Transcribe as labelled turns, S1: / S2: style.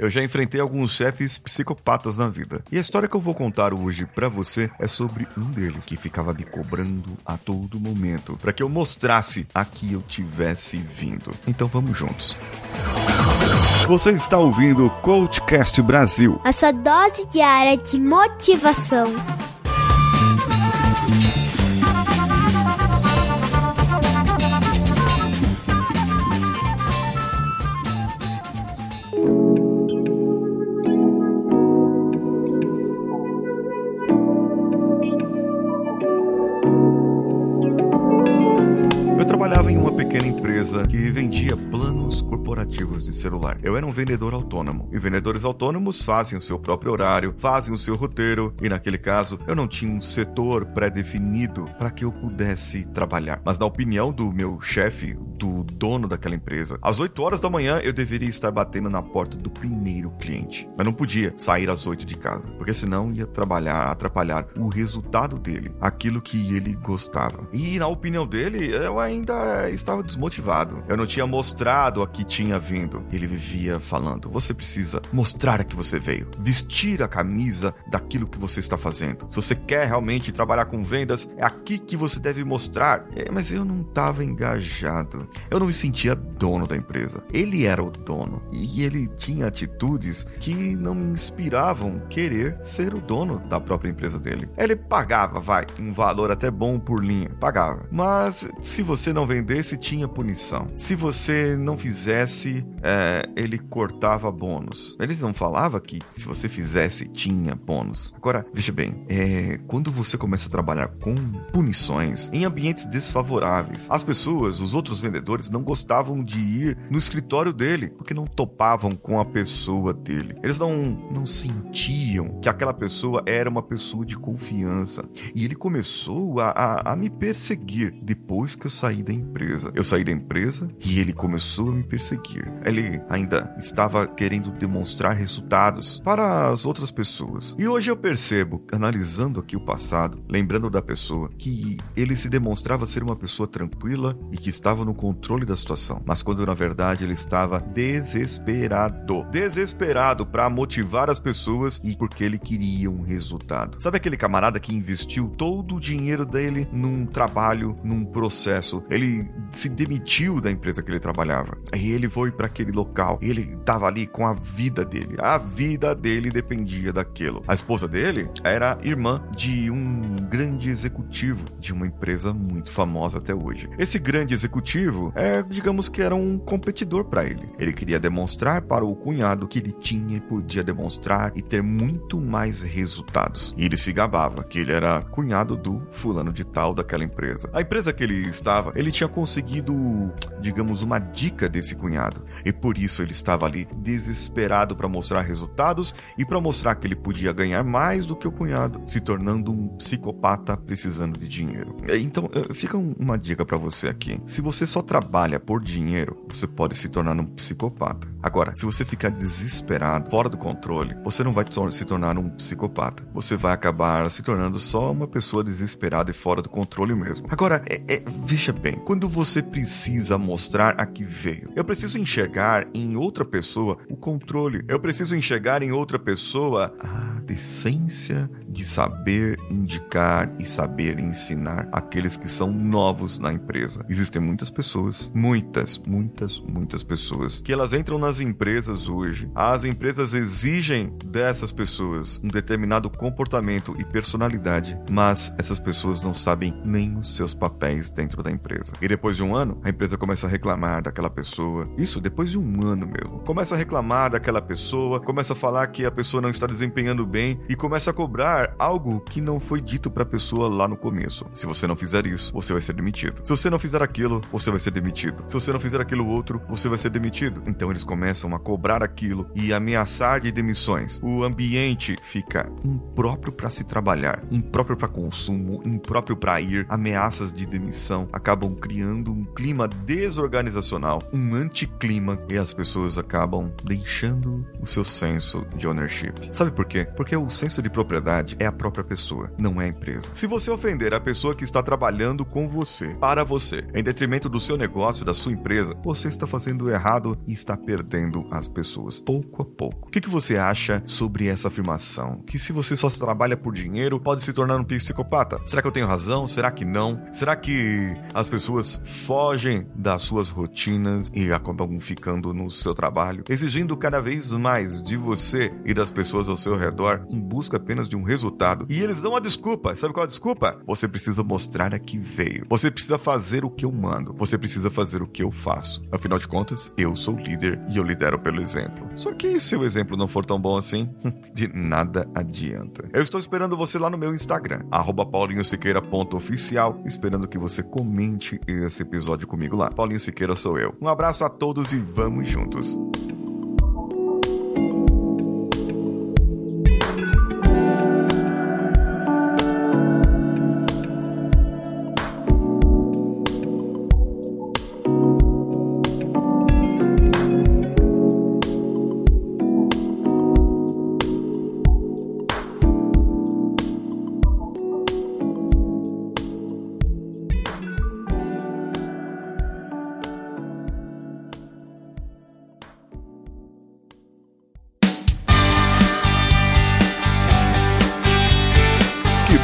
S1: Eu já enfrentei alguns chefes psicopatas na vida. E a história que eu vou contar hoje para você é sobre um deles que ficava me cobrando a todo momento para que eu mostrasse a que eu tivesse vindo. Então vamos juntos. Você está ouvindo o Coachcast Brasil.
S2: A sua dose diária de motivação.
S1: Vendia planos corporativos de celular. Eu era um vendedor autônomo. E vendedores autônomos fazem o seu próprio horário, fazem o seu roteiro, e naquele caso eu não tinha um setor pré-definido para que eu pudesse trabalhar. Mas na opinião do meu chefe, do dono daquela empresa, às 8 horas da manhã eu deveria estar batendo na porta do primeiro cliente. Eu não podia sair às 8 de casa, porque senão ia trabalhar, atrapalhar o resultado dele, aquilo que ele gostava. E na opinião dele, eu ainda estava desmotivado eu não tinha mostrado a que tinha vindo. Ele vivia falando: você precisa mostrar a que você veio, vestir a camisa daquilo que você está fazendo. Se você quer realmente trabalhar com vendas, é aqui que você deve mostrar. É, mas eu não estava engajado. Eu não me sentia dono da empresa. Ele era o dono e ele tinha atitudes que não me inspiravam querer ser o dono da própria empresa dele. Ele pagava, vai, um valor até bom por linha, pagava. Mas se você não vendesse, tinha punição se você não fizesse, é, ele cortava bônus. Eles não falavam que se você fizesse, tinha bônus. Agora, veja bem, é, quando você começa a trabalhar com punições em ambientes desfavoráveis, as pessoas, os outros vendedores, não gostavam de ir no escritório dele, porque não topavam com a pessoa dele. Eles não, não sentiam que aquela pessoa era uma pessoa de confiança. E ele começou a, a, a me perseguir depois que eu saí da empresa. Eu saí da empresa e ele começou a me perseguir. Ele ainda estava querendo demonstrar resultados para as outras pessoas. E hoje eu percebo, analisando aqui o passado, lembrando da pessoa, que ele se demonstrava ser uma pessoa tranquila e que estava no controle da situação, mas quando na verdade ele estava desesperado. Desesperado para motivar as pessoas e porque ele queria um resultado. Sabe aquele camarada que investiu todo o dinheiro dele num trabalho, num processo? Ele se demitiu da empresa que ele trabalhava. E ele foi para aquele local. Ele estava ali com a vida dele. A vida dele dependia daquilo. A esposa dele era irmã de um grande executivo de uma empresa muito famosa até hoje. Esse grande executivo é, digamos que era um competidor para ele. Ele queria demonstrar para o cunhado que ele tinha e podia demonstrar e ter muito mais resultados. E ele se gabava que ele era cunhado do fulano de tal daquela empresa. A empresa que ele estava, ele tinha conseguido digamos, uma dica desse cunhado. E por isso ele estava ali desesperado para mostrar resultados e para mostrar que ele podia ganhar mais do que o cunhado, se tornando um psicopata precisando de dinheiro. Então, eh, fica uma dica para você aqui. Se você só trabalha por dinheiro, você pode se tornar um psicopata. Agora, se você ficar desesperado, fora do controle, você não vai se tornar um psicopata. Você vai acabar se tornando só uma pessoa desesperada e fora do controle mesmo. Agora, é, é, veja bem, quando você precisa mostrar a que veio. Eu preciso enxergar em outra pessoa o controle. Eu preciso enxergar em outra pessoa a decência de saber indicar e saber ensinar aqueles que são novos na empresa. Existem muitas pessoas, muitas, muitas, muitas pessoas que elas entram nas empresas hoje. As empresas exigem dessas pessoas um determinado comportamento e personalidade, mas essas pessoas não sabem nem os seus papéis dentro da empresa. E depois de um ano, a empresa começa a reclamar daquela pessoa. Isso depois de um ano mesmo. Começa a reclamar daquela pessoa, começa a falar que a pessoa não está desempenhando bem e começa a cobrar algo que não foi dito para a pessoa lá no começo. Se você não fizer isso, você vai ser demitido. Se você não fizer aquilo, você vai ser demitido. Se você não fizer aquilo outro, você vai ser demitido. Então eles começam a cobrar aquilo e ameaçar de demissões. O ambiente fica impróprio para se trabalhar, impróprio para consumo, impróprio para ir. Ameaças de demissão acabam criando um clima desorganizacional, um anticlima e as pessoas acabam deixando o seu senso de ownership. Sabe por quê? Porque o senso de propriedade é a própria pessoa, não é a empresa. Se você ofender a pessoa que está trabalhando com você, para você, em detrimento do seu negócio, da sua empresa, você está fazendo errado e está perdendo as pessoas, pouco a pouco. O que, que você acha sobre essa afirmação? Que se você só trabalha por dinheiro, pode se tornar um psicopata? Será que eu tenho razão? Será que não? Será que as pessoas fogem das suas rotinas e acabam ficando no seu trabalho, exigindo cada vez mais de você e das pessoas ao seu redor em busca apenas de um resultado? E eles dão uma desculpa. Sabe qual é a desculpa? Você precisa mostrar a que veio. Você precisa fazer o que eu mando. Você precisa fazer o que eu faço. Afinal de contas, eu sou líder e eu lidero pelo exemplo. Só que se o exemplo não for tão bom assim, de nada adianta. Eu estou esperando você lá no meu Instagram, paulinhosiqueira.oficial, esperando que você comente esse episódio comigo lá. Paulinho Siqueira sou eu. Um abraço a todos e vamos juntos.